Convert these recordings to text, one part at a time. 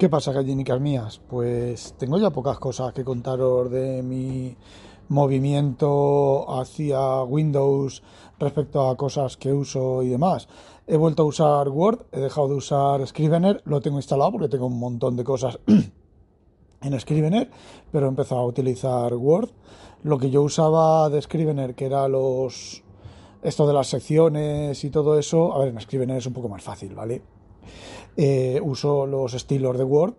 ¿Qué pasa, gallinicas mías? Pues tengo ya pocas cosas que contaros de mi movimiento hacia Windows respecto a cosas que uso y demás. He vuelto a usar Word, he dejado de usar Scrivener, lo tengo instalado porque tengo un montón de cosas en Scrivener, pero he empezado a utilizar Word. Lo que yo usaba de Scrivener, que era los esto de las secciones y todo eso, a ver, en Scrivener es un poco más fácil, ¿vale? Eh, uso los estilos de Word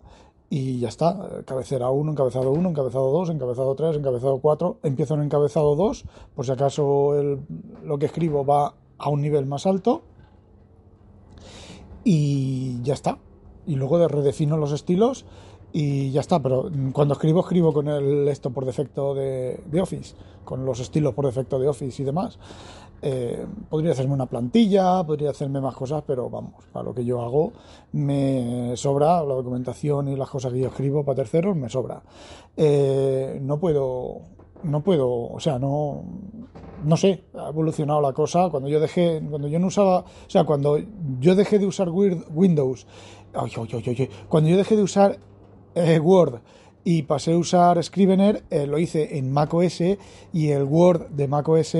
y ya está. Cabecera 1, encabezado 1, encabezado 2, encabezado 3, encabezado 4. Empiezo en encabezado 2, por si acaso lo que escribo va a un nivel más alto. Y ya está. Y luego redefino los estilos y ya está. Pero cuando escribo, escribo con el esto por defecto de, de Office, con los estilos por defecto de Office y demás. Eh, podría hacerme una plantilla, podría hacerme más cosas, pero vamos, para lo que yo hago me sobra la documentación y las cosas que yo escribo para terceros, me sobra. Eh, no puedo, no puedo, o sea, no, no sé, ha evolucionado la cosa. Cuando yo dejé, cuando yo no usaba, o sea, cuando yo dejé de usar Windows, cuando yo dejé de usar eh, Word y pasé a usar Scrivener, lo hice en macOS y el Word de macOS,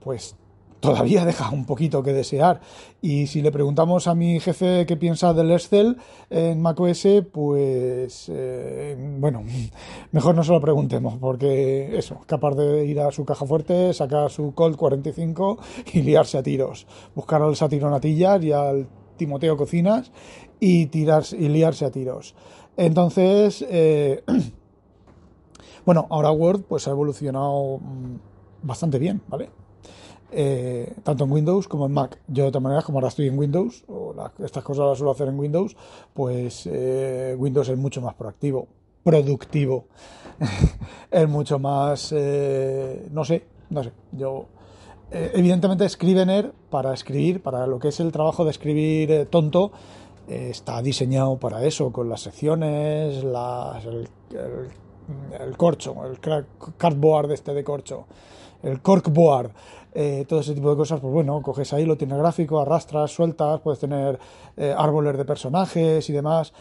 pues todavía deja un poquito que desear. Y si le preguntamos a mi jefe qué piensa del Excel en macOS, pues eh, bueno, mejor no se lo preguntemos, porque eso, capaz de ir a su caja fuerte, sacar su Colt 45 y liarse a tiros, buscar al Satiro Natillas y al Timoteo Cocinas y, tirarse, y liarse a tiros. Entonces, eh, bueno, ahora Word pues ha evolucionado mm, bastante bien, ¿vale? Eh, tanto en Windows como en Mac. Yo de todas maneras, como ahora estoy en Windows, o estas cosas las suelo hacer en Windows, pues eh, Windows es mucho más proactivo, productivo, es mucho más, no sé, no sé, yo... evidentemente Scrivener para escribir, para lo que es el trabajo de escribir tonto, está diseñado para eso, con las secciones, las, el, corcho, el cardboard este de corcho, el corkboard, eh, todo ese tipo de cosas, pues bueno, coges ahí, lo tienes gráfico, arrastras, sueltas, puedes tener eh, árboles de personajes y demás.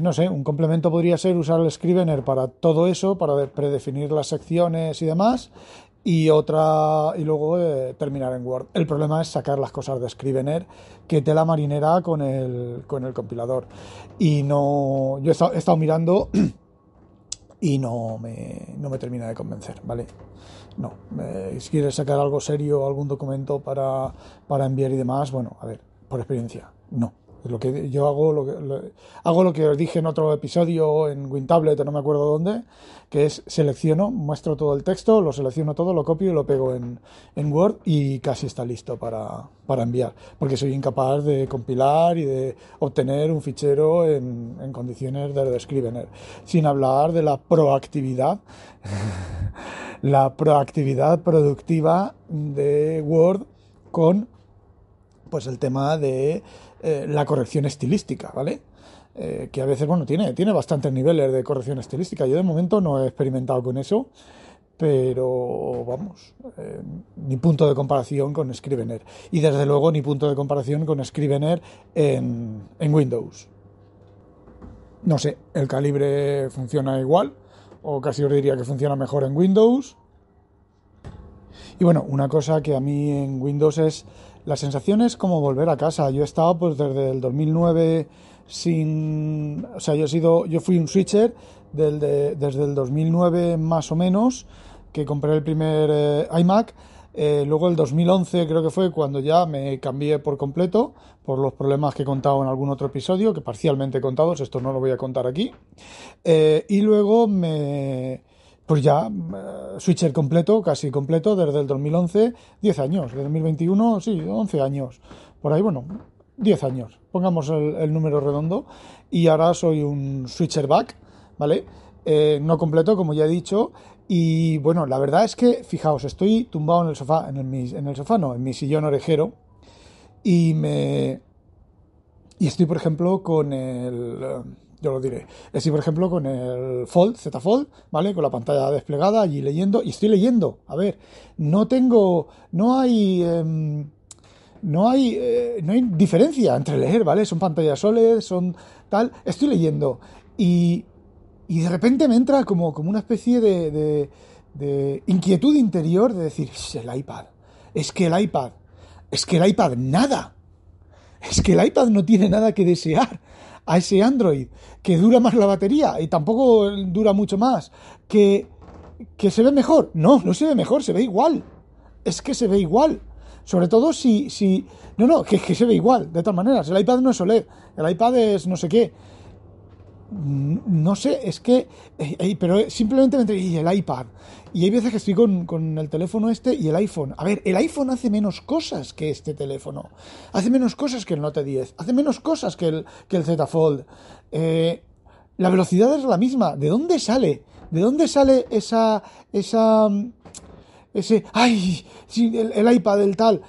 No sé, un complemento podría ser usar el Scrivener para todo eso, para predefinir las secciones y demás, y otra y luego eh, terminar en Word. El problema es sacar las cosas de Scrivener que te la marinera con el, con el compilador. Y no, yo he estado, mirando y no me, no me termina de convencer, ¿vale? No, si quieres sacar algo serio, algún documento para, para enviar y demás, bueno, a ver, por experiencia, no. Lo que yo hago lo que, hago lo que os dije en otro episodio en WinTablet, no me acuerdo dónde, que es selecciono, muestro todo el texto, lo selecciono todo, lo copio y lo pego en, en Word y casi está listo para, para, enviar. Porque soy incapaz de compilar y de obtener un fichero en, en condiciones de Scrivener. Sin hablar de la proactividad, la proactividad productiva de Word con pues el tema de eh, la corrección estilística, ¿vale? Eh, que a veces, bueno, tiene, tiene bastantes niveles de corrección estilística. Yo de momento no he experimentado con eso, pero vamos, eh, ni punto de comparación con Scrivener. Y desde luego ni punto de comparación con Scrivener en, en Windows. No sé, el calibre funciona igual, o casi os diría que funciona mejor en Windows. Y bueno, una cosa que a mí en Windows es la sensación es como volver a casa. Yo he estado pues desde el 2009 sin, o sea, yo he sido, yo fui un switcher desde el 2009 más o menos que compré el primer eh, iMac. Eh, luego el 2011 creo que fue cuando ya me cambié por completo por los problemas que he contado en algún otro episodio, que parcialmente he contado, esto no lo voy a contar aquí. Eh, y luego me, pues ya eh, switcher completo, casi completo, desde el 2011, 10 años, desde 2021, sí, 11 años, por ahí, bueno, 10 años, pongamos el, número redondo, y ahora soy un switcher back, ¿vale? Eh, no completo, como ya he dicho, y bueno, la verdad es que, fijaos, estoy tumbado en el sofá, en el, en el sofá no, en mi sillón orejero, y me... Y estoy, por ejemplo, con el yo lo diré. Estoy, por ejemplo, con el Fold, Z Fold, ¿vale? Con la pantalla desplegada, allí leyendo, y estoy leyendo. A ver, no tengo, no hay, em, no hay, eh, no hay diferencia entre leer, ¿vale? Son pantallas OLED, son tal. Estoy leyendo y, y de repente me entra como, como una especie de, de, de inquietud interior de decir, es el iPad, es que el iPad, es que el iPad nada, es que el iPad no tiene nada que desear a ese Android, que dura más la batería y tampoco dura mucho más, que, que se ve mejor. No, no se ve mejor, se ve igual. Es que se ve igual. Sobre todo si, si, no, no, que, que se ve igual, de todas maneras. El iPad no es OLED, el iPad es no sé qué. No sé, es que, eh, eh, pero simplemente me y el iPad. Y hay veces que estoy con, con, el teléfono este y el iPhone. A ver, el iPhone hace menos cosas que este teléfono. Hace menos cosas que el Note 10. Hace menos cosas que el, que el Z Fold. Eh, la velocidad es la misma. ¿De dónde sale? ¿De dónde sale esa, esa, ese, ay, el, iPad, el tal?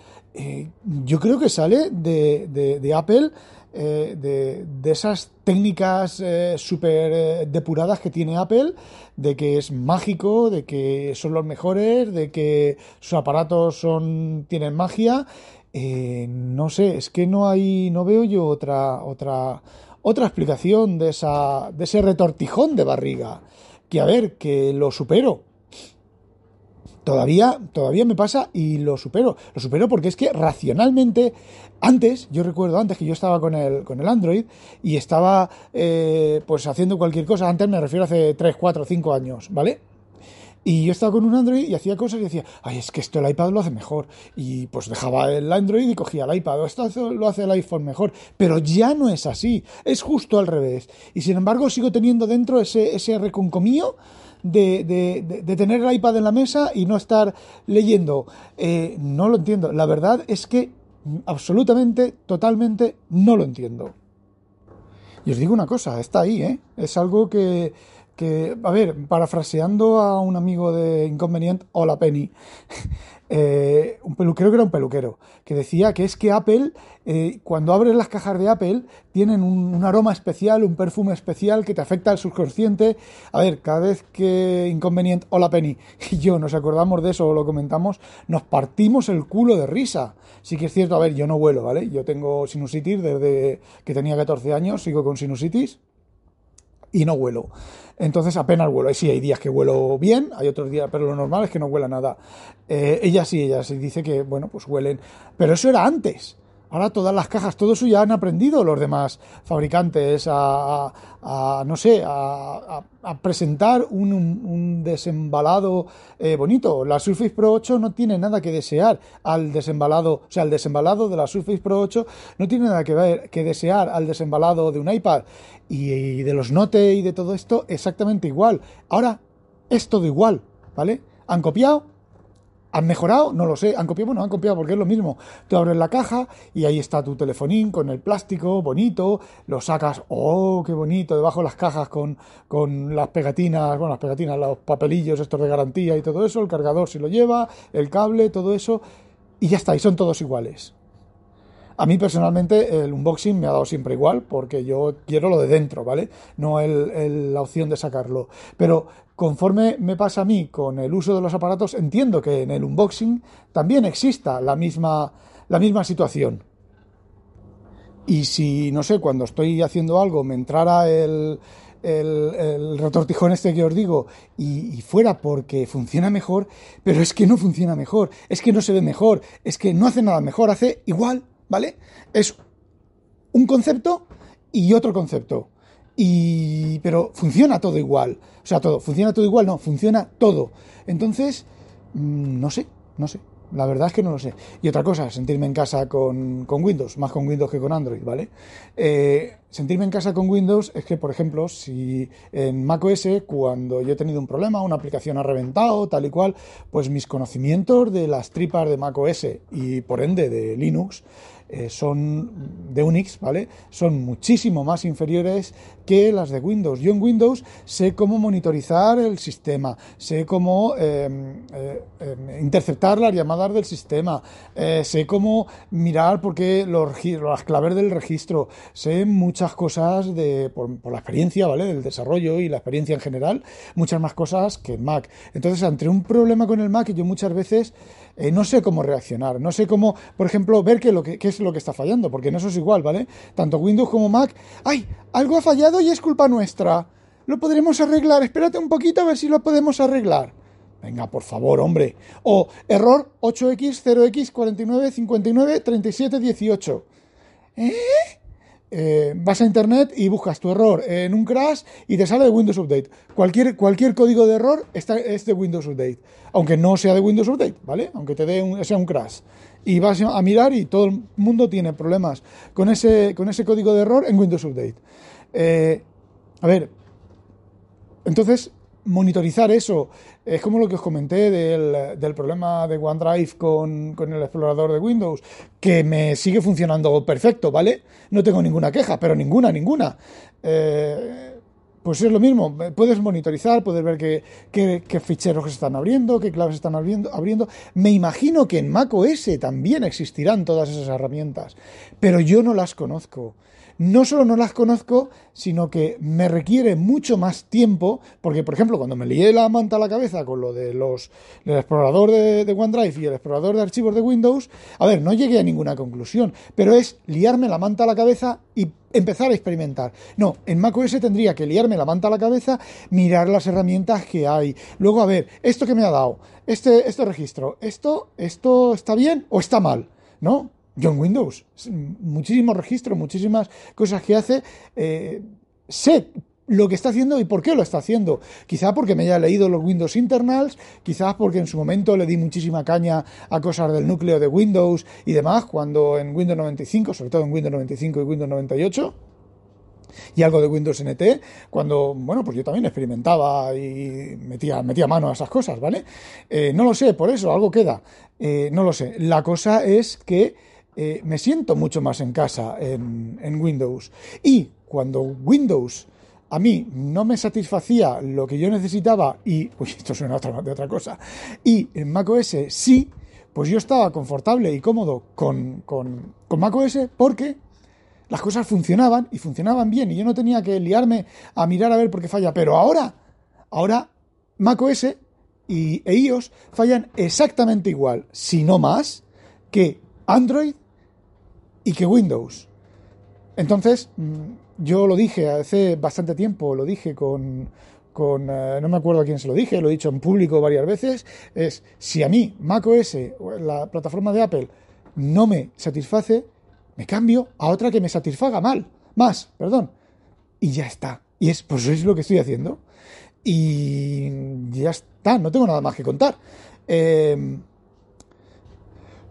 Yo creo que sale de, de Apple eh, de, de, esas técnicas eh, súper eh, depuradas que tiene Apple, de que es mágico, de que son los mejores, de que sus aparatos son tienen magia. Eh, no sé, es que no hay, no veo yo otra, otra, otra explicación de esa, de ese retortijón de barriga. Que a ver, que lo supero todavía, todavía me pasa y lo supero. Lo supero porque es que racionalmente, antes, yo recuerdo antes que yo estaba con el, con el Android y estaba eh, pues haciendo cualquier cosa, antes me refiero hace 3, 4, 5 años, ¿vale? Y yo estaba con un Android y hacía cosas y decía, ay, es que esto el iPad lo hace mejor. Y pues dejaba el Android y cogía el iPad. Esto lo hace el iPhone mejor. Pero ya no es así. Es justo al revés. Y sin embargo sigo teniendo dentro ese, ese reconcomío de, de, tener el iPad en la mesa y no estar leyendo. Eh, no lo entiendo. La verdad es que absolutamente, totalmente, no lo entiendo. Y os digo una cosa, está ahí, ¿eh? Es algo que, que a ver, parafraseando a un amigo de Inconvenient, hola Penny, eh, un peluquero que era un peluquero, que decía que es que Apple, eh, cuando abres las cajas de Apple, tienen un, aroma especial, un perfume especial que te afecta al subconsciente. A ver, cada vez que Inconvenient, hola Penny, y yo nos acordamos de eso o lo comentamos, nos partimos el culo de risa. Sí que es cierto, a ver, yo no vuelo, ¿vale? Yo tengo sinusitis desde que tenía 14 años, sigo con sinusitis y no huelo. Entonces apenas huelo. Sí, hay días que huelo bien, hay otros días, pero lo normal es que no huela nada. Eh, ella sí, ella sí dice que, bueno, pues huelen. Pero eso era antes. Ahora todas las cajas, todo eso ya han aprendido los demás fabricantes a, a, no sé, a, presentar un, desembalado eh, bonito. La Surface Pro 8 no tiene nada que desear al desembalado, o sea, el desembalado de la Surface Pro 8 no tiene nada que, ver, que desear al desembalado de un iPad y de los Note y de todo esto exactamente igual. Ahora es todo igual, ¿vale? Han copiado, ¿Han mejorado? No lo sé. ¿Han copiado? Bueno, han copiado porque es lo mismo. Tú abres la caja y ahí está tu telefonín con el plástico bonito, lo sacas, ¡oh, qué bonito! Debajo las cajas con, con las pegatinas, bueno, las pegatinas, los papelillos estos de garantía y todo eso, el cargador si lo lleva, el cable, todo eso, y ya está, y son todos iguales. A mí personalmente el unboxing me ha dado siempre igual porque yo quiero lo de dentro, ¿vale? No el, la opción de sacarlo. Pero conforme me pasa a mí con el uso de los aparatos, entiendo que en el unboxing también exista la misma, la misma situación. Y si, no sé, cuando estoy haciendo algo me entrara el, el, retortijón este que os digo y, fuera porque funciona mejor, pero es que no funciona mejor, es que no se ve mejor, es que no hace nada mejor, hace igual, ¿vale? Es un concepto y otro concepto. Y, pero funciona todo igual. O sea, todo. ¿Funciona todo igual? No, funciona todo. Entonces, mmm, no sé, no sé. La verdad es que no lo sé. Y otra cosa, sentirme en casa con, con Windows, más con Windows que con Android, ¿vale? Eh, sentirme en casa con Windows es que, por ejemplo, si en macOS, cuando yo he tenido un problema, una aplicación ha reventado, tal y cual, pues mis conocimientos de las tripas de macOS y por ende de Linux eh, son de Unix, ¿vale? Son muchísimo más inferiores que las de Windows. Yo en Windows sé cómo monitorizar el sistema, sé cómo eh, eh, interceptar las llamadas del sistema, sé cómo mirar por qué los, las claves del registro, sé muchas cosas de, por, la experiencia, ¿vale? Del desarrollo y la experiencia en general, muchas más cosas que en Mac. Entonces, ante un problema con el Mac, yo muchas veces eh, no sé cómo reaccionar, no sé cómo, por ejemplo, ver qué, que, es lo que está fallando, porque en eso es igual, ¿vale? Tanto Windows como Mac, ¡ay! Algo ha fallado y es culpa nuestra. Lo podremos arreglar, espérate un poquito a ver si lo podemos arreglar. Venga, por favor, hombre. O error 8x, 0x, 49, 59, 37, 18. ¿Eh? Eh, vas a internet y buscas tu error en un crash y te sale de Windows Update. Cualquier, cualquier código de error está, es de Windows Update, aunque no sea de Windows Update, ¿vale? Aunque te dé un, sea un crash. Y vas a mirar y todo el mundo tiene problemas con ese, con ese código de error en Windows Update. Eh, a ver, entonces monitorizar eso. Es como lo que os comenté del, problema de OneDrive con, el explorador de Windows, que me sigue funcionando perfecto, ¿vale? No tengo ninguna queja, pero ninguna, ninguna. Eh, pues es lo mismo, puedes monitorizar, puedes ver qué, qué, ficheros están abriendo, qué claves están abriendo, abriendo. Me imagino que en macOS también existirán todas esas herramientas, pero yo no las conozco no solo no las conozco, sino que me requiere mucho más tiempo, porque por ejemplo, cuando me lié la manta a la cabeza con lo de los del explorador de, OneDrive y el explorador de archivos de Windows, a ver, no llegué a ninguna conclusión, pero es liarme la manta a la cabeza y empezar a experimentar. No, en macOS tendría que liarme la manta a la cabeza, mirar las herramientas que hay. Luego, a ver, esto que me ha dado, este, este registro, esto, esto está bien o está mal, ¿no? John Windows. Muchísimos registros, muchísimas cosas que hace. Eh, sé lo que está haciendo y por qué lo está haciendo. Quizá porque me haya leído los Windows internals, quizás porque en su momento le di muchísima caña a cosas del núcleo de Windows y demás, cuando en Windows 95, sobre todo en Windows 95 y Windows 98 y algo de Windows NT, cuando, bueno, pues yo también experimentaba y metía, metía mano a esas cosas, ¿vale? Eh, no lo sé, por eso, algo queda. Eh, no lo sé. La cosa es que eh, me siento mucho más en casa en, Windows. Y cuando Windows a mí no me satisfacía lo que yo necesitaba y, uy, esto suena de otra cosa, y en macOS sí, pues yo estaba confortable y cómodo con, con, con macOS porque las cosas funcionaban y funcionaban bien y yo no tenía que liarme a mirar a ver por qué falla. Pero ahora, ahora macOS y, e iOS fallan exactamente igual, si no más, que Android y que Windows. Entonces, mm, yo lo dije hace bastante tiempo, lo dije con, con eh, no me acuerdo a quién se lo dije, lo he dicho en público varias veces, es si a mí macOS, la plataforma de Apple, no me satisface, me cambio a otra que me satisfaga mal, más, perdón. Y ya está. Y es, pues es lo que estoy haciendo. Y ya está, no tengo nada más que contar. Eh,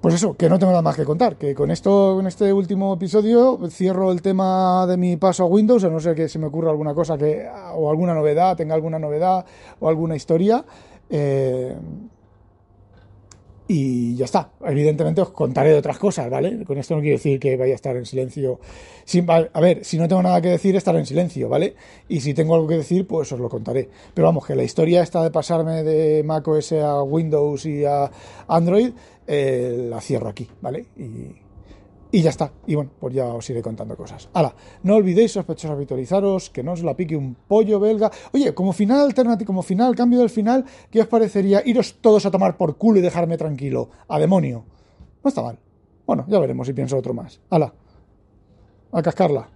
pues eso, que no tengo nada más que contar, que con esto, en este último episodio, cierro el tema de mi paso a Windows, a no ser que se me ocurra alguna cosa que, o alguna novedad, tenga alguna novedad o alguna historia. Eh, y ya está. Evidentemente os contaré de otras cosas, ¿vale? Con esto no quiero decir que vaya a estar en silencio. a ver, si no tengo nada que decir, estaré en silencio, ¿vale? Y si tengo algo que decir, pues os lo contaré. Pero vamos, que la historia está de pasarme de macOS a Windows y a Android, eh, la cierro aquí, ¿vale? Y, y ya está. Y bueno, pues ya os iré contando cosas. Hala, no olvidéis, sospechosos, habitualizaros, que no os la pique un pollo belga. Oye, como final alternativo, como final, cambio del final, ¿qué os parecería iros todos a tomar por culo y dejarme tranquilo? A demonio. No está mal. Bueno, ya veremos si pienso otro más. Hala, a cascarla.